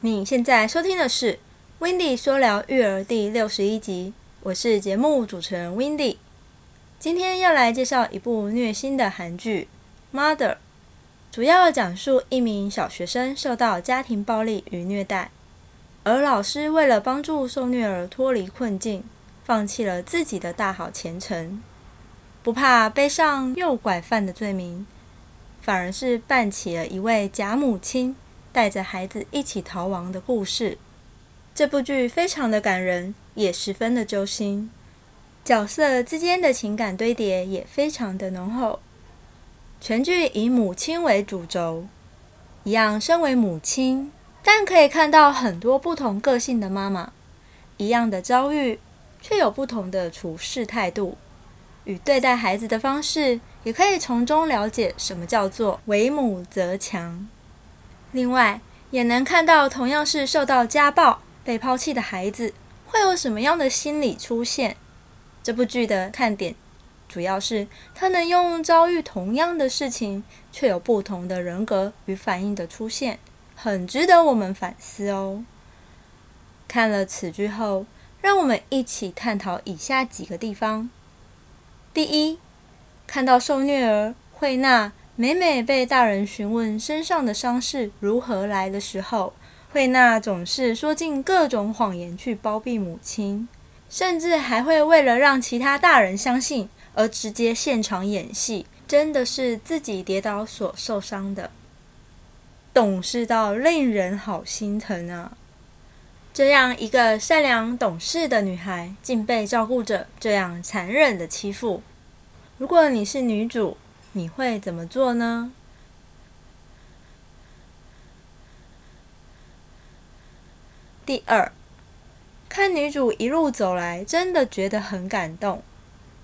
你现在收听的是《w i n d y 说聊育儿》第六十一集，我是节目主持人 w i n d y 今天要来介绍一部虐心的韩剧《Mother》，主要讲述一名小学生受到家庭暴力与虐待，而老师为了帮助受虐儿脱离困境，放弃了自己的大好前程，不怕背上诱拐犯的罪名，反而是扮起了一位假母亲。带着孩子一起逃亡的故事，这部剧非常的感人，也十分的揪心。角色之间的情感堆叠也非常的浓厚。全剧以母亲为主轴，一样身为母亲，但可以看到很多不同个性的妈妈，一样的遭遇，却有不同的处事态度与对待孩子的方式，也可以从中了解什么叫做为母则强。另外，也能看到同样是受到家暴、被抛弃的孩子会有什么样的心理出现。这部剧的看点主要是他能用遭遇同样的事情，却有不同的人格与反应的出现，很值得我们反思哦。看了此剧后，让我们一起探讨以下几个地方：第一，看到受虐儿惠娜。每每被大人询问身上的伤势如何来的时候，惠娜总是说尽各种谎言去包庇母亲，甚至还会为了让其他大人相信而直接现场演戏，真的是自己跌倒所受伤的，懂事到令人好心疼啊！这样一个善良懂事的女孩，竟被照顾者这样残忍的欺负。如果你是女主，你会怎么做呢？第二，看女主一路走来，真的觉得很感动。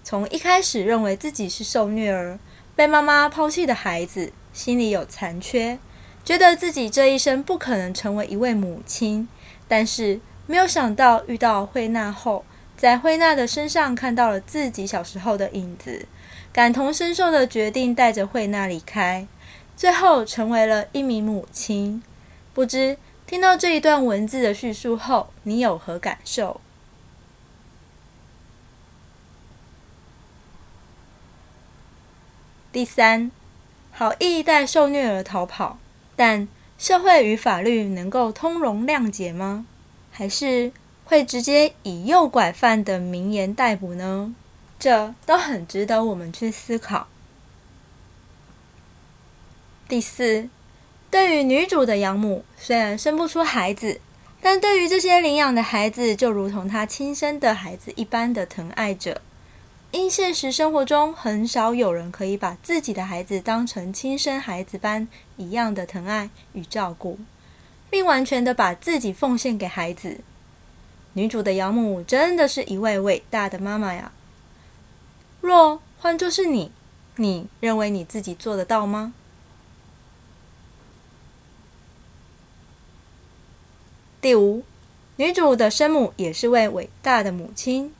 从一开始认为自己是受虐儿、被妈妈抛弃的孩子，心里有残缺，觉得自己这一生不可能成为一位母亲。但是没有想到遇到慧娜后，在慧娜的身上看到了自己小时候的影子。感同身受的决定带着惠娜离开，最后成为了一名母亲。不知听到这一段文字的叙述后，你有何感受？第三，好意带受虐儿逃跑，但社会与法律能够通融谅解吗？还是会直接以诱拐犯的名言逮捕呢？这都很值得我们去思考。第四，对于女主的养母，虽然生不出孩子，但对于这些领养的孩子，就如同她亲生的孩子一般的疼爱着。因现实生活中很少有人可以把自己的孩子当成亲生孩子般一样的疼爱与照顾，并完全的把自己奉献给孩子。女主的养母真的是一位伟大的妈妈呀！若换作是你，你认为你自己做得到吗？第五，女主的生母也是位伟大的母亲，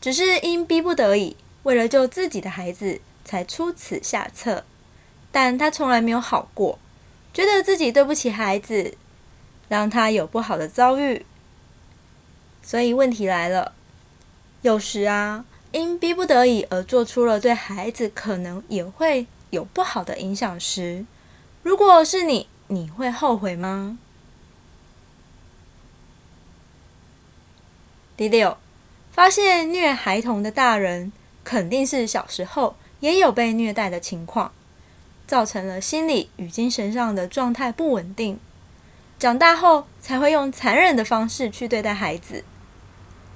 只是因逼不得已，为了救自己的孩子才出此下策。但她从来没有好过，觉得自己对不起孩子，让他有不好的遭遇。所以问题来了，有时啊。因逼不得已而做出了对孩子可能也会有不好的影响时，如果是你，你会后悔吗？第六，发现虐孩童的大人肯定是小时候也有被虐待的情况，造成了心理与精神上的状态不稳定，长大后才会用残忍的方式去对待孩子，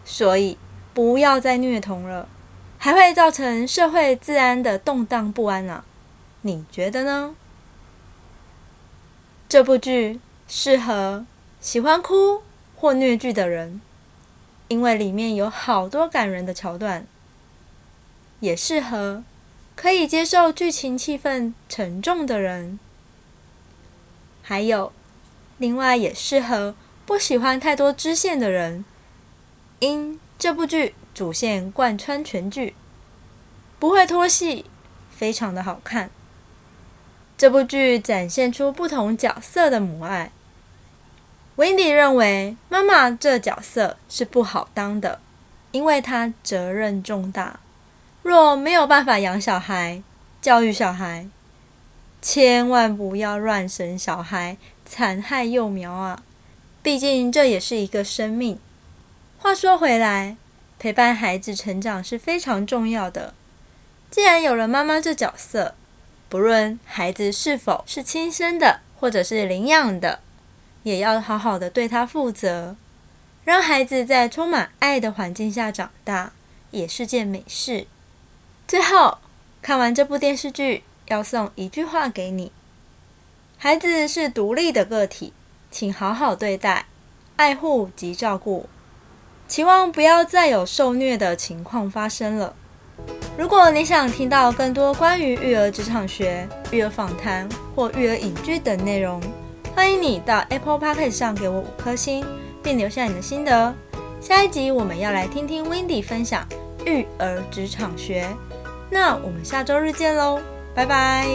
所以。不要再虐童了，还会造成社会治安的动荡不安啊！你觉得呢？这部剧适合喜欢哭或虐剧的人，因为里面有好多感人的桥段；也适合可以接受剧情气氛沉重的人，还有另外也适合不喜欢太多支线的人，因。这部剧主线贯穿全剧，不会拖戏，非常的好看。这部剧展现出不同角色的母爱，Wendy 认为妈妈这角色是不好当的，因为她责任重大。若没有办法养小孩、教育小孩，千万不要乱生小孩，残害幼苗啊！毕竟这也是一个生命。话说回来，陪伴孩子成长是非常重要的。既然有了妈妈这角色，不论孩子是否是亲生的，或者是领养的，也要好好的对他负责，让孩子在充满爱的环境下长大，也是件美事。最后，看完这部电视剧，要送一句话给你：孩子是独立的个体，请好好对待、爱护及照顾。期望不要再有受虐的情况发生了。如果你想听到更多关于育儿职场学、育儿访谈或育儿影剧等内容，欢迎你到 Apple Podcast 上给我五颗星，并留下你的心得。下一集我们要来听听 Wendy 分享育儿职场学。那我们下周日见喽，拜拜。